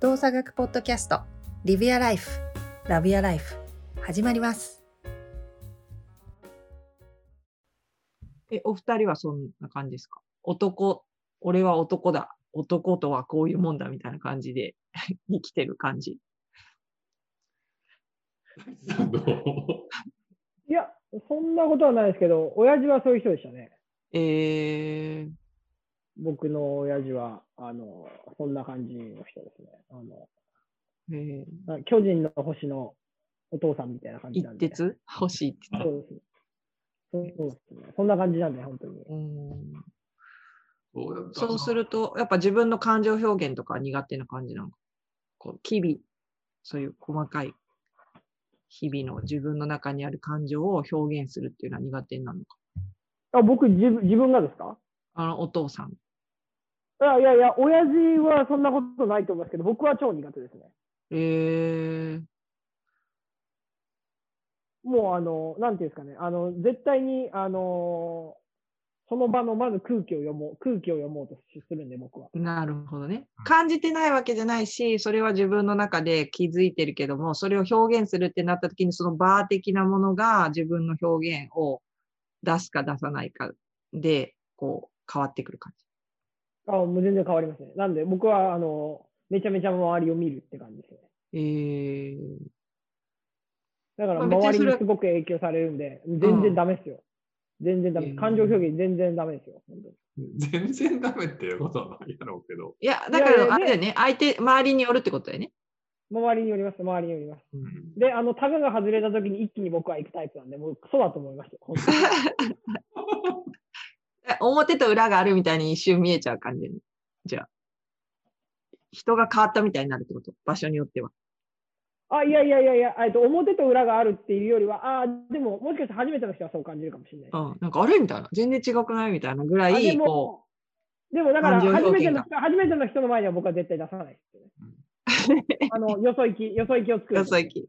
動作学ポッドキャストリビアライフラビアライフ始まりますえ、お二人はそんな感じですか？男、俺は男だ。男とはこういうもんだみたいな感じで 生きてる感じ。いや、そんなことはないですけど、親父はそういう人でしたね。えー、僕の親父は、あの、そんな感じの人ですね。あの、えー、あ巨人の星のお父さんみたいな感じなんで。一徹？欲しいって言っそうです。そうですね。そんな感じなんで、本当に。た。うんそうすると、やっぱ自分の感情表現とか苦手な感じなのか？こう、日々、そういう細かい日々の自分の中にある感情を表現するっていうのは苦手なのか？あ、僕自分、自分がですか？あの、お父さん。いやいやいや、親父はそんなことないと思いますけど、僕は超苦手ですね。えー、もう、あの、なんていうんですかね、あの、絶対に、あの、その場のまず空気を読もう、空気を読もうとするんで、僕は。なるほどねうん。感じてないわけじゃないし、それは自分の中で気づいてるけども、それを表現するってなった時に、そのバー的なものが自分の表現を出すか出さないかで、こう、変わってくる感じ。あ、もう全然変わりますね。なんで、僕は、あの、めちゃめちゃ周りを見るって感じですね。えー、だから、周りにすごく影響されるんで、全然ダメですよ。全然ダメ。うん感情表現全然ダメですよ。本当に全然ダメっていうことはないやろうけど。いや、だから、あれだよね、相手、周りによるってことだよね。周りによります、周りによります。うんで、あの、タガが外れた時に一気に僕は行くタイプなんで、もうクソだと思いますよ。表と裏があるみたいに一瞬見えちゃう感じに。じゃあ。人が変わったみたいになるってこと？場所によっては。あ、いやいやいやいや、えっと、表と裏があるっていうよりは、あでも、もしかして初めての人はそう感じるかもしれない。うん。なんかあれみたいな。全然違くないみたいなぐらい、こも、でもだから初めての人、初めての人の前では僕は絶対出さないですよね。あの、よそ行き、よそ行きを作う、る。よそ行き。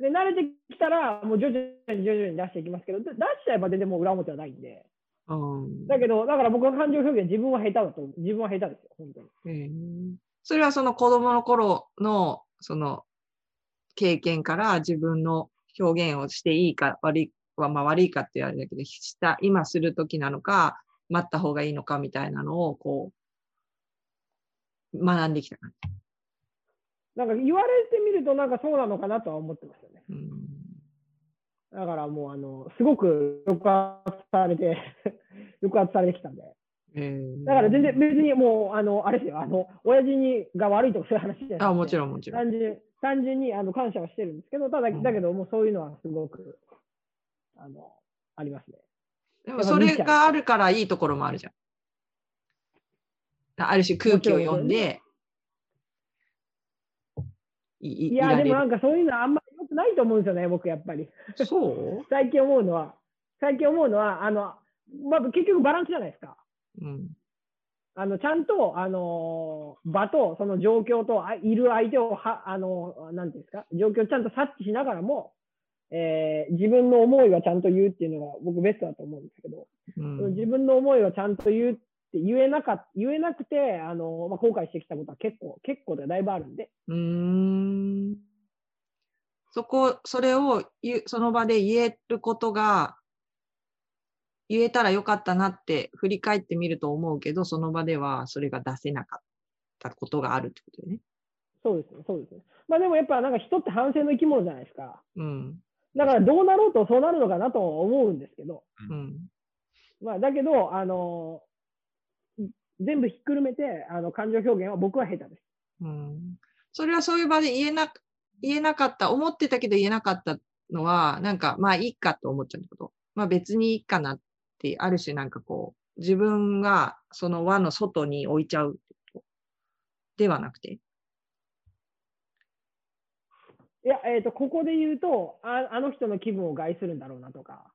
で、慣れてきたら、もう徐々に徐々に出していきますけど、で出しちゃえば全然もう裏表はないんで。うん。だけど、だから僕は感情表現、自分は下手だと思う、自分は下手ですよ、本当に。えーそれはその子供の頃の、その、経験から自分の表現をしていいか悪いは、まあ悪いかって言われるけど、した、今するときなのか、待った方がいいのかみたいなのを、こう、学んできた感じ。なんか言われてみると、なんかそうなのかなとは思ってますよね。うんだからもう、あの、すごく抑圧されて、抑圧されてきたんで。えーだから全然別にもう、あの、あれですよ、あの、親父にが悪いとかそういう話じゃなくて。あ、もちろんもちろん。単純単純にあの感謝はしてるんですけど、ただ、うんだけどもうそういうのはすごく、あの、ありますね。でもそれがあるからいいところもあるじゃん。ある種空気を読んで、いいいや、でもなんかそういうのはあんまないと思うんですよね、僕やっぱり。そう？最近思うのは、最近思うのは、あの、まあ、結局バランスじゃないですか。うん。あの、ちゃんと、あの、場と、その状況と、あいる相手を、は、あの、なんていうんですか、状況をちゃんと察知しながらも、えー自分の思いはちゃんと言うっていうのが僕ベストだと思うんですけど、うん自分の思いはちゃんと言うって言えなかっ言えなくて、あの、まあ、後悔してきたことは結構、結構でだいぶあるんで、うーん。そこ、それをその場で言えることが、言えたらよかったなって振り返ってみると思うけど、その場ではそれが出せなかったことがあるってことよね。そうですね、そうですね。まあでもやっぱなんか人って反省の生き物じゃないですか。うん。だからどうなろうとそうなるのかなとは思うんですけど、うん。まあだけど、あの、全部ひっくるめて、あの、感情表現は僕は下手です。うん。それはそういう場で言えな、言えなかった、思ってたけど言えなかったのは、なんか、まあいいかと思っちゃうってこと。まあ別にいいかなって、ある種なんかこう、自分がその輪の外に置いちゃうってこと？ではなくて？いや、えっ、と、ここで言うとあ、あの人の気分を害するんだろうなとか、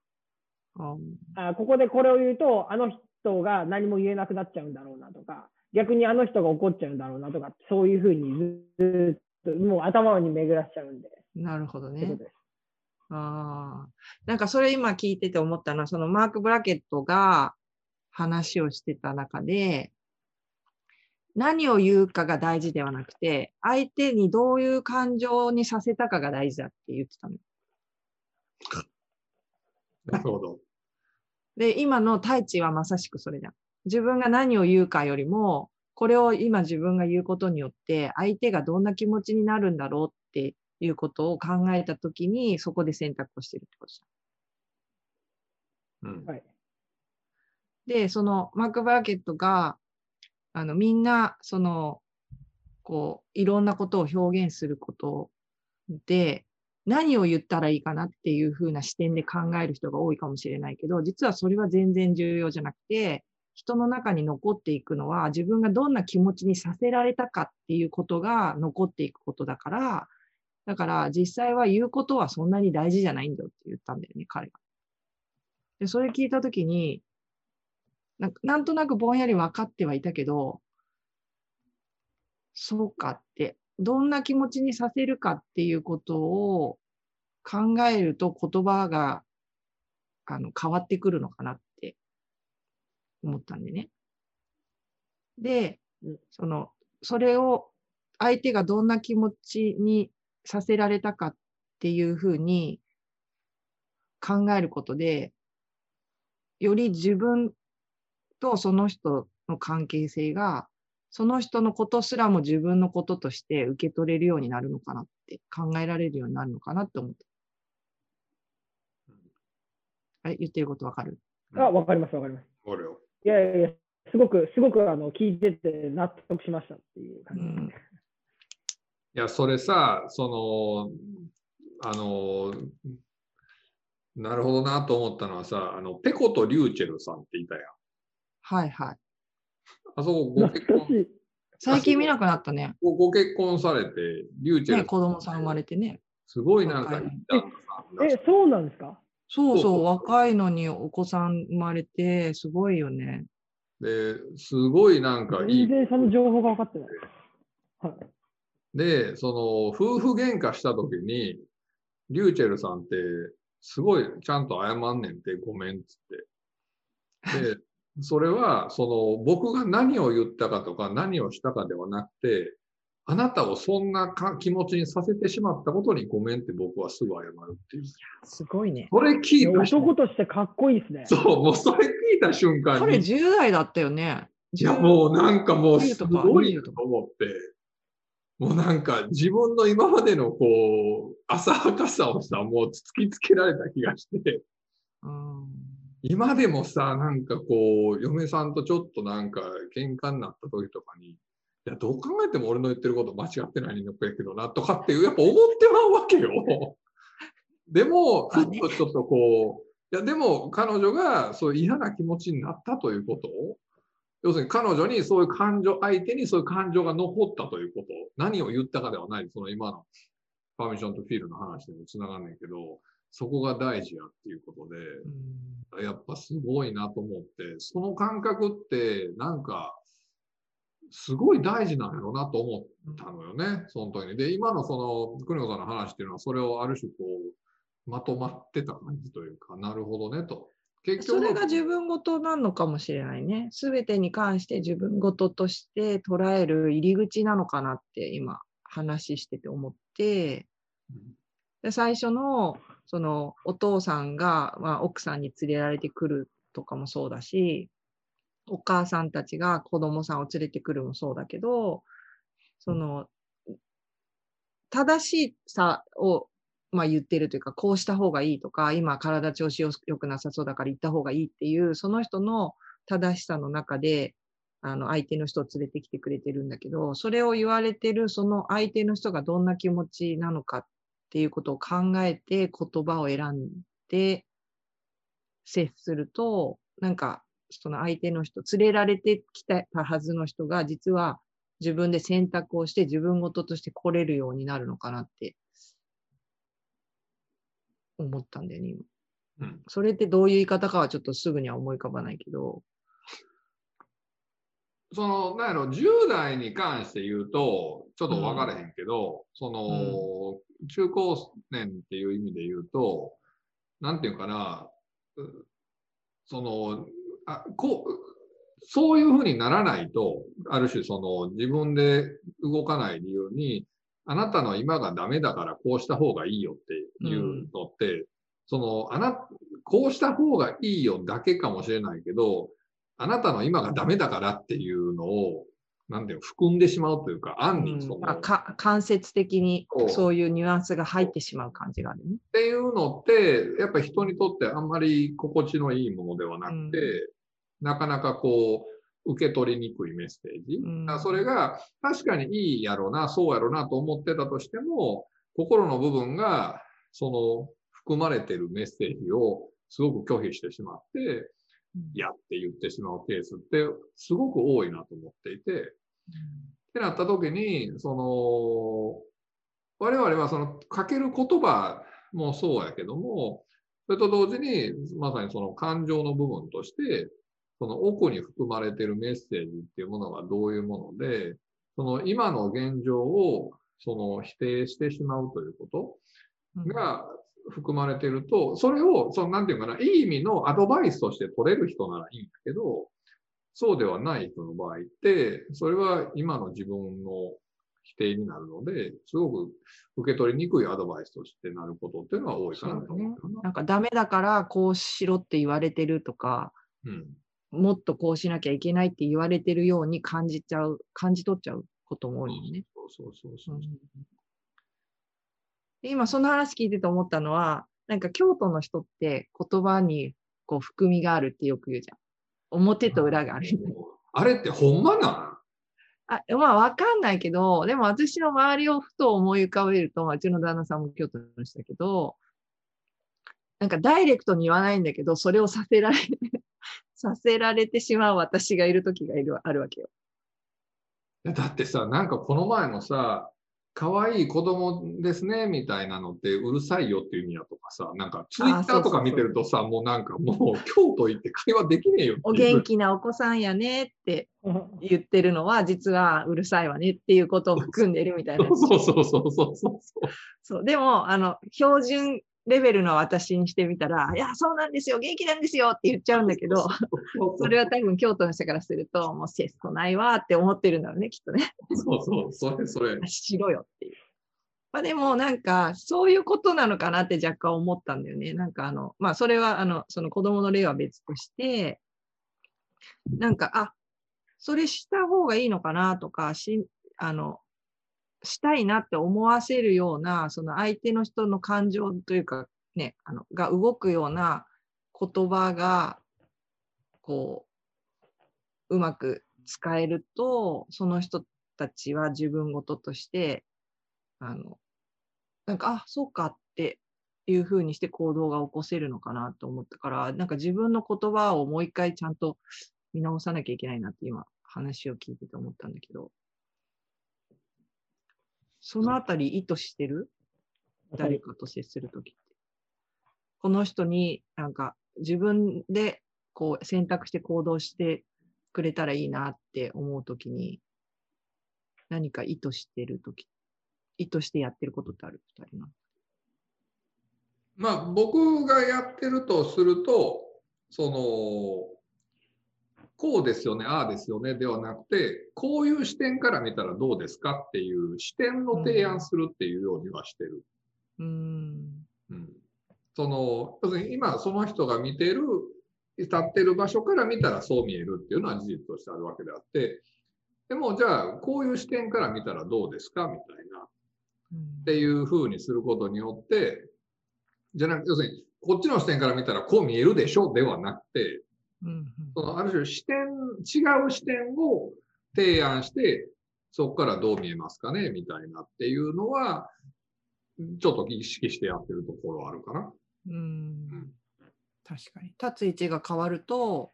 うんあここでこれを言うと、あの人が何も言えなくなっちゃうんだろうなとか、逆にあの人が怒っちゃうんだろうなとか、そういうふうにずっと、もう頭に巡らしちゃうんで、なるほどね。ああ。なんかそれ今聞いてて思ったのは、そのマーク・ブラケットが話をしてた中で、何を言うかが大事ではなくて、相手にどういう感情にさせたかが大事だって言ってたの。なるほど。で、今の太一はまさしくそれじゃん。自分が何を言うかよりも、これを今自分が言うことによって、相手がどんな気持ちになるんだろうっていうことを考えたときに、そこで選択をしてるってことじうんはい。ゃん。で、そのマーク・バーケットが、あの、みんな、その、こう、いろんなことを表現することで、何を言ったらいいかなっていう風な視点で考える人が多いかもしれないけど、実はそれは全然重要じゃなくて、人の中に残っていくのは自分がどんな気持ちにさせられたかっていうことが残っていくことだから、だから実際は言うことはそんなに大事じゃないんだよって言ったんだよね、彼が。で、それ聞いたときに、ななんとなくぼんやり分かってはいたけど、そうかって、どんな気持ちにさせるかっていうことを考えると言葉があの変わってくるのかなって思ったんでね。でうん、その、それを相手がどんな気持ちにさせられたかっていうふうに考えることで、より自分とその人の関係性がその人のことすらも自分のこととして受け取れるようになるのかなって、考えられるようになるのかなって思って。あれ言ってることわかる？あ、わかります、わかります。これを。いやいやいや、すごく、すごくあの聞いてて納得しましたっていうう感じ。ん。いや、それさ、その、あの、なるほどなと思ったのはさ、あの、ペコとリューチェルさんっていたやん。はいはい。あそこご結婚。最近見なくなったね。ごご結婚されて、リューチェね、ル、子供さん生まれてね。すごいなんかえ、そうなんですか？そうそう、若いのにお子さん生まれて、すごいよね。で、すごいなんかいい全。然その情報が分かってない。はい。で、その、夫婦喧嘩した時に、リューチェルさんって、すごいちゃんと謝んねんって、ごめんっつって。で、それは、その、僕が何を言ったかとか、何をしたかではなくて、あなたをそんなか気持ちにさせてしまったことにごめんって僕はすぐ謝るっていう。すごいね。それ聞いた瞬男としてかっこいいですね。そう、もうそれ聞いた瞬間彼に、10代だったよね。いやもうなんかもうす10とかごい20とかと思って、もうなんか自分の今までのこう、浅はかさをさ、もう突きつけられた気がして、うん。今でもさ、なんかこう、嫁さんとちょっとなんか喧嘩になった時とかに、いや、どう考えても俺の言ってること間違ってないのやけどな、とかっていう、やっぱ思ってまうわけよ。でも、ふっとちょっとこう、いや、でも彼女がそういう嫌な気持ちになったということ。を、要するに彼女にそういう感情、相手にそういう感情が残ったということ、何を言ったかではない、その今のパーミッションとフィールの話でもつながんねんけど、そこが大事やっていうことで、うん。やっぱすごいなと思って、その感覚ってなんか、すごい大事なんやろうなと思ったのよね、その時に。で、今のその、国子さんの話っていうのは、それをある種こう、まとまってた感じというか、なるほどねと。結それが自分事なのかもしれないね。すべてに関して自分事として捉える入り口なのかなって今話してて思って、で最初のそのお父さんが、まあ、奥さんに連れられてくるとかもそうだし、お母さんたちが子供さんを連れてくるもそうだけど、その正しさをまあ言ってるというか、こうした方がいいとか、今体調子よ良くなさそうだから行った方がいいっていう、その人の正しさの中で、あの相手の人を連れてきてくれてるんだけど、それを言われてるその相手の人がどんな気持ちなのかっていうことを考えて言葉を選んで接すると、なんかその相手の人、連れられてきたはずの人が実は自分で選択をして自分事として来れるようになるのかなって思ったんだよね、今。うん。それってどういう言い方かはちょっとすぐには思い浮かばないけど、その、なんやろ、10代に関して言うと、ちょっと分からへんけど、その、中高年っていう意味で言うと、なんていうかな、うその、あこう、そういうふうにならないと、ある種その自分で動かない理由に、あなたの今がダメだからこうした方がいいよっていうのって、その、あな、こうした方がいいよだけかもしれないけど、あなたの今がダメだからっていうのを、なんていうの、含んでしまうというか、暗にその、まあ、か間接的にそう。いうニュアンスが入ってしまう感じがあるね。っていうのって、やっぱり人にとってあんまり心地のいいものではなくて、なかなかこう、受け取りにくいメッセージ。うん。それが確かにいいやろうな、そうやろうなと思ってたとしても、心の部分が、その、含まれてるメッセージをすごく拒否してしまって、いやって言ってしまうケースってすごく多いなと思っていて、ってなった時に、その、我々はそのかける言葉もそうやけども、それと同時に、まさにその感情の部分として、その奥に含まれているメッセージっていうものがどういうもので、その今の現状をその否定してしまうということが含まれていると、それを、そのなんていうかな、いい意味のアドバイスとして取れる人ならいいんだけど、そうではない人の場合って、それは今の自分の否定になるので、すごく受け取りにくいアドバイスとしてなることっていうのは多いかなと思うかな。なんかダメだからこうしろって言われてるとか、うん。もっとこうしなきゃいけないって言われてるように感じちゃう、感じ取っちゃうことも多いよね。そうそうそうそう。で今その話聞いてて思ったのは、なんか京都の人って言葉にこう含みがあるってよく言うじゃん。表と裏がある。あれってほんまなん？あまあわかんないけど、でも私の周りをふと思い浮かべると、まあうちの旦那さんも京都の人だけど、なんかダイレクトに言わないんだけど、それをさせられ、させられてしまう私がいる時がいるあるわけよ。だってさ、なんかこの前もさ、可愛い子供ですね、みたいなのってうるさいよっていう意味やとかさ、なんかツイッターとか見てるとさ、もうなんかもう京都行って会話できねえよお元気なお子さんやねって言ってるのは、実はうるさいわねっていうことを含んでるみたいな。そうそうそうそうそう。そうでも、あの、標準レベルの私にしてみたら、いや、そうなんですよ、元気なんですよって言っちゃうんだけど、それは多分京都の人からすると、もう節操ないわって思ってるんだろうね、きっとね。そうそう、それそれ。しろよっていう。まあでもなんか、そういうことなのかなって若干思ったんだよね。なんかあの、まあそれはあの、その子供の例は別として、なんか、あ、それした方がいいのかなとか、し、あの、したいなって思わせるような、その相手の人の感情というか、ね、あの、が動くような言葉が、こう、うまく使えると、その人たちは自分事として、あの、なんか、あ、そうかっていうふうにして行動が起こせるのかなと思ったから、なんか自分の言葉をもう一回ちゃんと見直さなきゃいけないなって今話を聞いてて思ったんだけど、そのあたり意図してる？誰かと接するときって。この人になんか自分でこう選択して行動してくれたらいいなって思うときに、何か意図してるとき、意図してやってることってある？二人の。まあ僕がやってるとすると、その、こうですよね、ああですよねではなくて、こういう視点から見たらどうですかっていう視点の提案するっていうようにはしてる。うーん。うん、その、要するに今その人が見てる、立ってる場所から見たらそう見えるっていうのは事実としてあるわけであって、でもじゃあこういう視点から見たらどうですかみたいな。っていうふうにすることによって、じゃなくて、要するに、こっちの視点から見たらこう見えるでしょではなくて、うんそのある種視点、違う視点を提案して、そこからどう見えますかねみたいなっていうのは、ちょっと意識してやってるところはあるかな。うんうん確かに。立つ位置が変わると、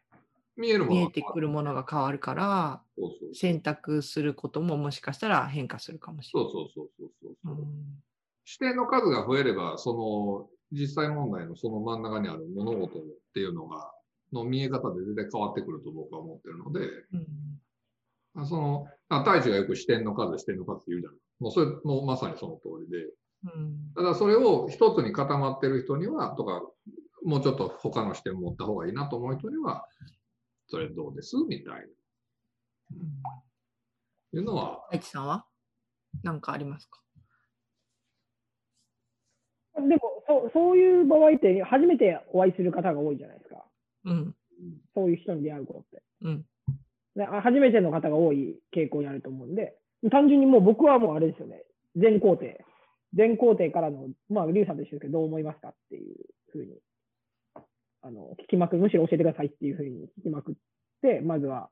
見えるものが見えてくるものが変わるから、そうそう選択することももしかしたら変化するかもしれそうそうそうそうそうない。そう。視点の数が増えれば、その実際問題のその真ん中にある物事っていうのが、の見え方で全然変わってくると僕は思ってるので、うんあその、あ太一がよく視点の数、視点の数って言うじゃない。もうそれもまさにその通りで、うん。ただそれを一つに固まってる人には、とか、もうちょっと他の視点持った方がいいなと思う人には、それどうです？みたいな。いうのは、大地さんは？何かありますか？でもそう、そういう場合って、初めてお会いする方が多いじゃないですか。うん。そういう人に出会うことって。うん。であ初めての方が多い傾向にあると思うんで、単純にもう僕はもうあれですよね、全工程。全工程からの、まあ、リュウさんと一緒ですけど、どう思いますかっていうふうに、あの、聞きまく、むしろ教えてくださいっていうふうに聞きまくって、まずは、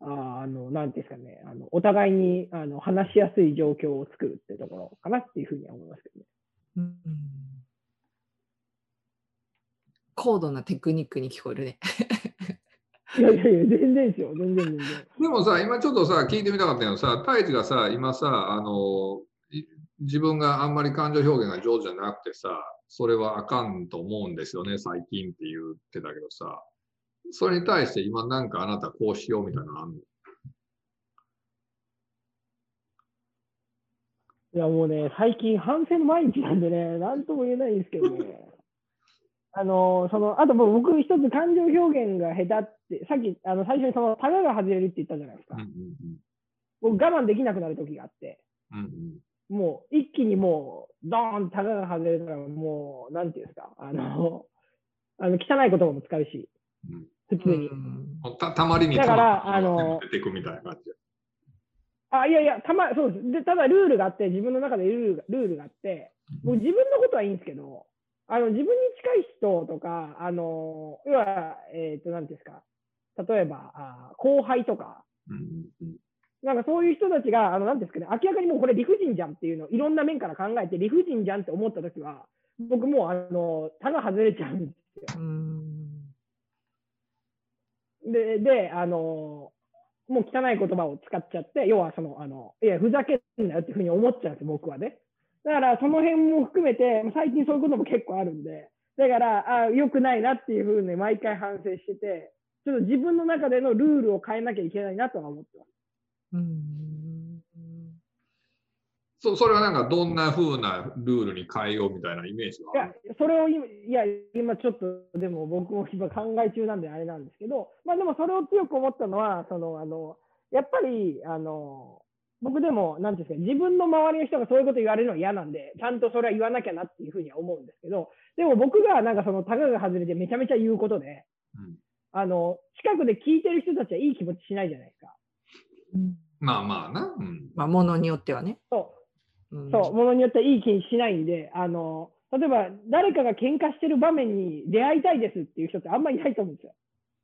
ああの、なんていうんですかね、あの、お互いに、あの、話しやすい状況を作るってところかなっていうふうには思いますけどね。うん高度なテクニックに聞こえるね。いやいやいや、全然ですよ、全然全然。でもさ、今ちょっとさ、聞いてみたかったけどさ、太一がさ、今さ、あの、い自分があんまり感情表現が上手じゃなくてさ、それはあかんと思うんですよね、最近って言ってたけどさ、それに対して今なんかあなたこうしようみたいなのあんの？いやもうね、最近反省の毎日なんでね、なんとも言えないんですけどね。あの、その、あともう僕一つ感情表現が下手って、さっき、あの、最初にその、タガが外れるって言ったじゃないですかうん。うん僕我慢できなくなる時があって、うんうんもう一気にもう、ドーンとタガが外れたら、もう、なんていうんですか、あの、あの汚い言葉も使うし、うん普通に。うんたたまりにだからたまあの出てくみたいな感じ。あ、いやいや、たま、そうです。で、ただルールがあって、自分の中でルールがルールがあって、もう自分のことはいいんですけど、あの、自分に近い人とか、あの、要は、えっ、と、なんですか、例えば、あ後輩とか、なんかそういう人たちが、あの、なんですかね、明らかにもうこれ理不尽じゃんっていうのをいろんな面から考えて、理不尽じゃんって思ったときは、僕もう、あの、たが外れちゃうんですよ。うん。で、で、あの、もう汚い言葉を使っちゃって、要はその、あの、いや、ふざけんなよっていうふうに思っちゃうんですよ、僕はね。だから、その辺も含めて、最近そういうことも結構あるんで、だから、あ良くないなっていうふうに毎回反省してて、ちょっと自分の中でのルールを変えなきゃいけないなとは思ってます。うん。そそれはなんかどんな風なルールに変えようみたいなイメージいはあやる、それを今、いや、今ちょっと、でも僕も今考え中なんであれなんですけど、まあでもそれを強く思ったのは、その、あの、やっぱり、あの、僕でも、なんていうんですか、自分の周りの人がそういうこと言われるのは嫌なんで、ちゃんとそれは言わなきゃなっていうふうには思うんですけど、でも僕がなんかその、タガが外れてめちゃめちゃ言うことで、うんあの、近くで聞いてる人たちはいい気持ちしないじゃないですか。まあまあな。うんまあ、ものによってはね。そう。うんそう、ものによってはいい気にしないんで、あの、例えば誰かが喧嘩してる場面に出会いたいですっていう人ってあんまりいないと思うんですよ。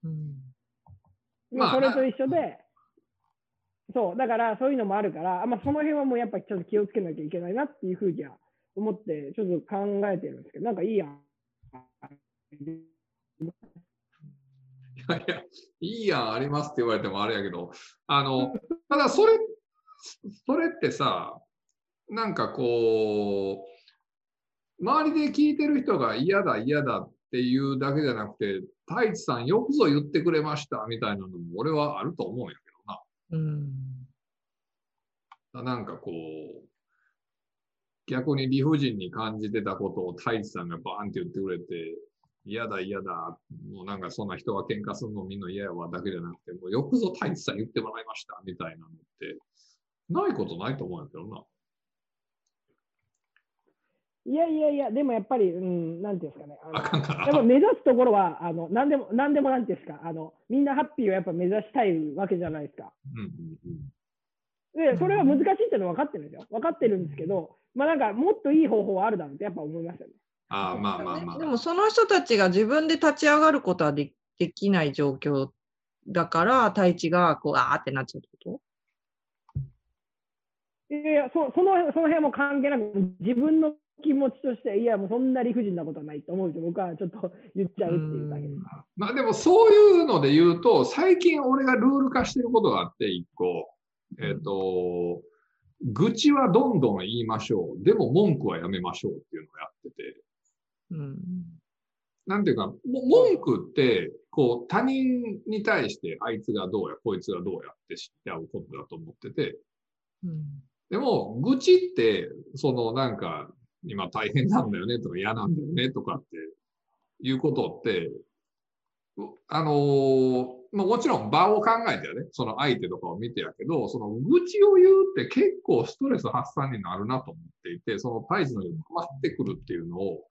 うん。まあそれと一緒で、そう、だからそういうのもあるから、あまあ、その辺はもうやっぱりちょっと気をつけなきゃいけないなっていうふうには思って、ちょっと考えてるんですけど、なんかいいやん。いやいや、いいやん、ありますって言われてもあれやけど、あの、ただそれ、それってさ、なんかこう、周りで聞いてる人が嫌だ、嫌だっていうだけじゃなくて、太一さんよくぞ言ってくれましたみたいなのも俺はあると思うんやけうん。な。んかこう、逆に理不尽に感じてたことを太一さんがバーンって言ってくれて、嫌だ嫌だ、もうなんかそんな人が喧嘩するのみんな嫌やわだけじゃなくて、もうよくぞ太一さん言ってもらいましたみたいなのって、ないことないと思うんやけどな。いやいやいや、でもやっぱり、うん、なんていうんですかね。あかんかなやっぱ目指すところは、あの、なんでも、なんでもなんていうんですか、あの、みんなハッピーをやっぱ目指したいわけじゃないですか。うんうんうん。で、それは難しいってのは分かってるんですよ。分かってるんですけど、まあなんか、もっといい方法はあるだろうってやっぱ思いますよね。ああ、まあまあまあ。でもその人たちが自分で立ち上がることはでできない状況だから、太一がこう、あーってなっちゃうってこいやいや、そそのその辺はもう関係なく、自分の気持ちとして、いや、もうそんな理不尽なことはないと思う。僕はちょっと言っちゃうっていうだけで。うんまあでもそういうので言うと、最近俺がルール化してることがあって、一個。えっ、と、愚痴はどんどん言いましょう。でも文句はやめましょうっていうのをやってて。とうん。なんていうか、も文句って、こう、他人に対して、あいつがどうや、こいつがどうやって知って合うことだと思ってて、うん。でも、愚痴って、そのなんか、今大変なんだよねとか嫌なんだよねとかっていうことって、うあのーまあ、もちろん場を考えてやね、その相手とかを見てやけど、その愚痴を言うって結構ストレス発散になるなと思っていて、その胎児のように回ってくるっていうのを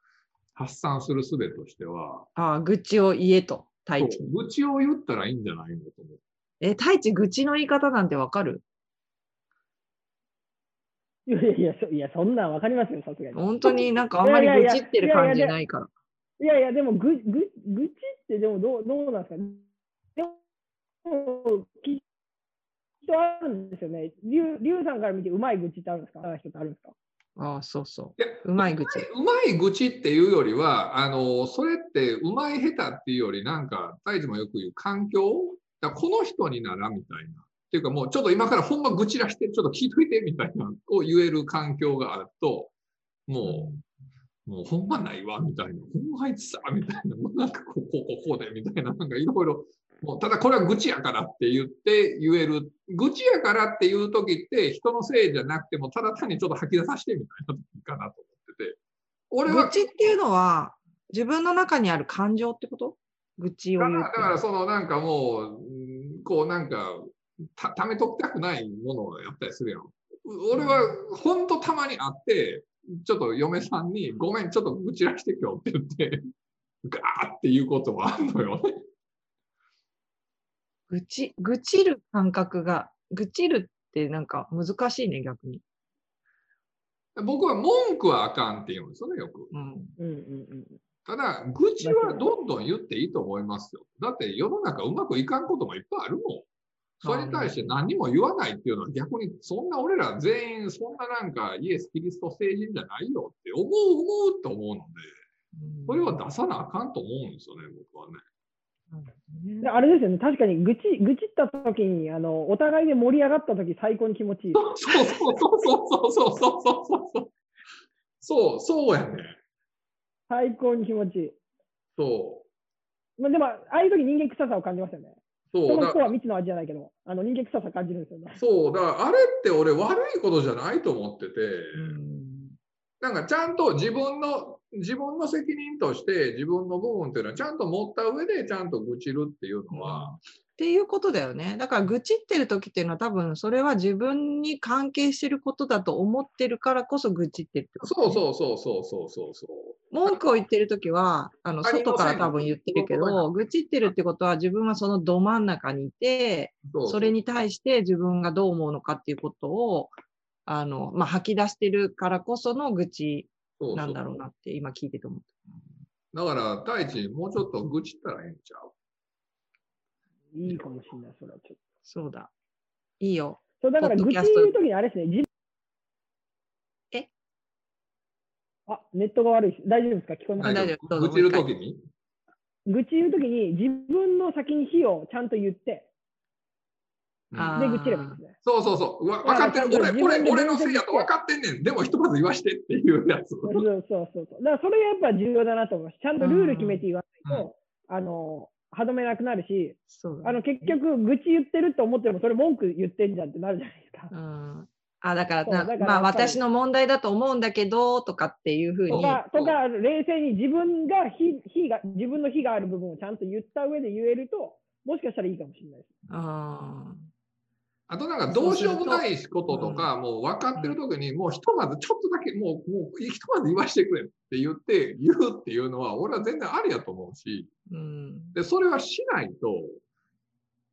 発散する術としては、ああ、愚痴を言えと、太一。そう愚痴を言ったらいいんじゃないのと思う。え、太一、愚痴の言い方なんてわかる？いやいやいや、そいやそんなんわかりますよ、さすがに。本当になんかあんまり愚痴ってる感じないから。いやいや、でもぐ、ぐ、愚痴ってでもどう、どうなんですかでも、きっとあるんですよね。りゅう、りゅうさんから見てうまい愚痴ってあるんですか？ある人ってあるんですか？ああ、そうそいやう。うまい愚痴。うまい愚痴っていうよりは、あの、それってうまい下手っていうより、なんか、大地もよく言う環境？だこの人にならみたいな。っていうかもうちょっと今からほんま愚痴らして、ちょっと聞いといてみたいなを言える環境があると、もう、もうほんまないわみたいな。ほんまあいつさみたいな。もうなんかこう、こう、こうこうでみたいな。なんかいろいろ。もうただこれは愚痴やからって言って言える。愚痴やからっていう時って人のせいじゃなくても、ただ単にちょっと吐き出させてみたいな時かなと思ってて。俺は愚痴っていうのは、自分の中にある感情ってこと？愚痴をだからだからそのなんかもう、うんこうなんか、たためときたくないものをやったりするやん。う俺はほんとたまに会って、ちょっと嫁さんに、ごめん、ちょっと愚痴らして今日って言って、ガーっていうこともあるのよね。愚痴、愚痴る感覚が、愚痴るってなんか難しいね、逆に。僕は文句はあかんって言うんですよね、よく。うん。うんうんうん。ただ、愚痴はどんどん言っていいと思いますよ。だって世の中うまくいかんこともいっぱいあるもん。それに対して何にも言わないっていうのは逆にそんな俺ら全員そんななんかイエス・キリスト聖人じゃないよって思う思うと思うので、それは出さなあかんと思うんですよね、僕はね。あれですよね、確かに愚痴、愚痴った時に、あの、お互いで盛り上がった時最高に気持ちいい。そうそうそうそうそうそうそうそうそう。そう、そうやね。最高に気持ちいい。そまあ、でも、ああいう時人間臭さを感じますよね。う。そうだそは未知の味じゃないけど、あの人間臭さ感じるんですよね。そう、だからあれって俺悪いことじゃないと思ってて、うんなんかちゃんと自分の、自分の責任として自分の部分っていうのはちゃんと持った上でちゃんと愚痴るっていうのは、っていうことだよね。だから愚痴ってる時っていうのは多分それは自分に関係してることだと思ってるからこそ愚痴ってるってこと、そうそうそうそうそうそうそう。文句を言ってる時はあの外から多分言ってるけど、愚痴ってるってことは自分はそのど真ん中にいて、それに対して自分がどう思うのかっていうことをあの、まあ、吐き出してるからこその愚痴なんだろうなって今聞いてて思っだから、太一、もうちょっと愚痴ったらええんちゃう？いいかもしれない、それはちょっと。た。そうだ。いいよ。そう、だから愚痴言う時にあれですね、自え？あ、ネットが悪いし、大丈夫ですか？聞こえます？あ大丈夫どうぞ愚痴るときに？愚痴言う時に自分の先に非をちゃんと言って、うんあで、愚痴ればいいんですね。そうそうそう。うわ分かってる。俺、俺、俺のせいやと分かってんねん。でも、ひとまず言わしてっていうやつ。そうそうそうそう。だからそれがやっぱ重要だなと思います。ちゃんとルール決めて言わないと、あの、歯止めなくなるし、そうだあの結局、愚痴言ってると思っても、それ文句言ってんじゃんってなるじゃないですか。うんあだからまあ私の問題だと思うんだけどとかっていうふうにとか、とか冷静に自分が非非が、自分の非がある部分をちゃんと言った上で言えると、もしかしたらいいかもしれないです。ああとなんかどうしようもないこととか、もう分かってる時に、もうひとまずちょっとだけ、もう、もうひとまず言わしてくれって言って、言うっていうのは、俺は全然ありやと思うし、ーうんで、それはしないと、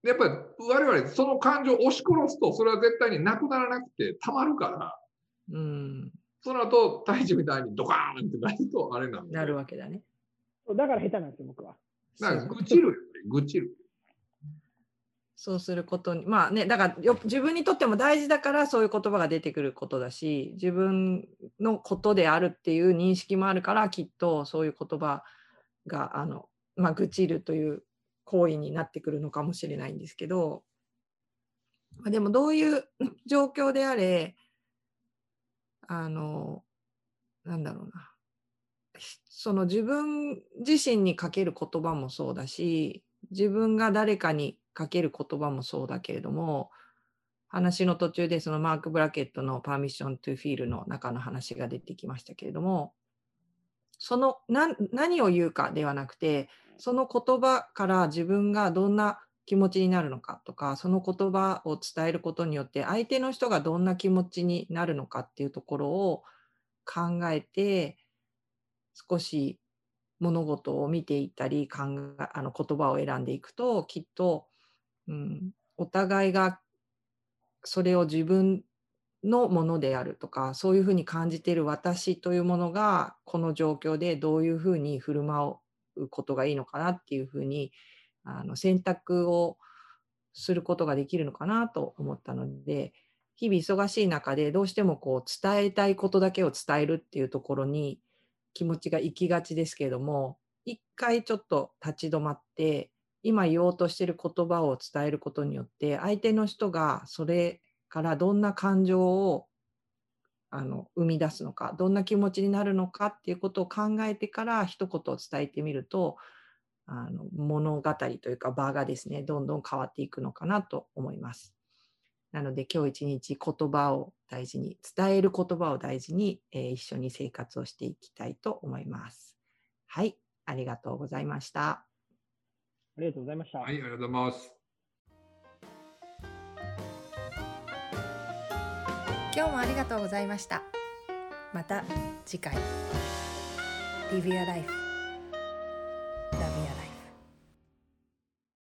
やっぱり我々その感情を押し殺すと、それは絶対になくならなくてたまるから、うんその後、大地みたいにドカーンってなると、あれなんで。なるわけだね。そうだから下手なんですよ、僕は。だか愚痴る愚痴る。そうすることにまあねだからよ自分にとっても大事だからそういう言葉が出てくることだし自分のことであるっていう認識もあるからきっとそういう言葉があのまあ愚痴るという行為になってくるのかもしれないんですけど、まあ、でもどういう状況であれあのなんだろうな。その自分自身にかける言葉もそうだし自分が誰かにかける言葉もそうだけれども話の途中でそのマーク・ブラケットの「パーミッション・トゥ・フィール」の中の話が出てきましたけれどもその何何を言うかではなくてその言葉から自分がどんな気持ちになるのかとか、その言葉を伝えることによって、相手の人がどんな気持ちになるのかっていうところを考えて、少し物事を見ていったり、考えあの言葉を選んでいくと、きっと、うん、お互いがそれを自分のものであるとか、そういうふうに感じている私というものが、この状況でどういうふうに振る舞うことがいいのかなっていうふうに、あの選択をすることができるのかなと思ったので、日々忙しい中でどうしてもこう伝えたいことだけを伝えるっていうところに気持ちが行きがちですけれども、一回ちょっと立ち止まって、今言おうとしてる言葉を伝えることによって、相手の人がそれからどんな感情をあの生み出すのか、どんな気持ちになるのかっていうことを考えてから一言伝えてみると、あの物語というか場がですね、どんどん変わっていくのかなと思います。なので今日一日言葉を大事に、伝える言葉を大事に、えー一緒に生活をしていきたいと思います。はい、ありがとうございました。ありがとうございました。はい、ありがとうございます。今日もありがとうございましたまた次回 Live Your Life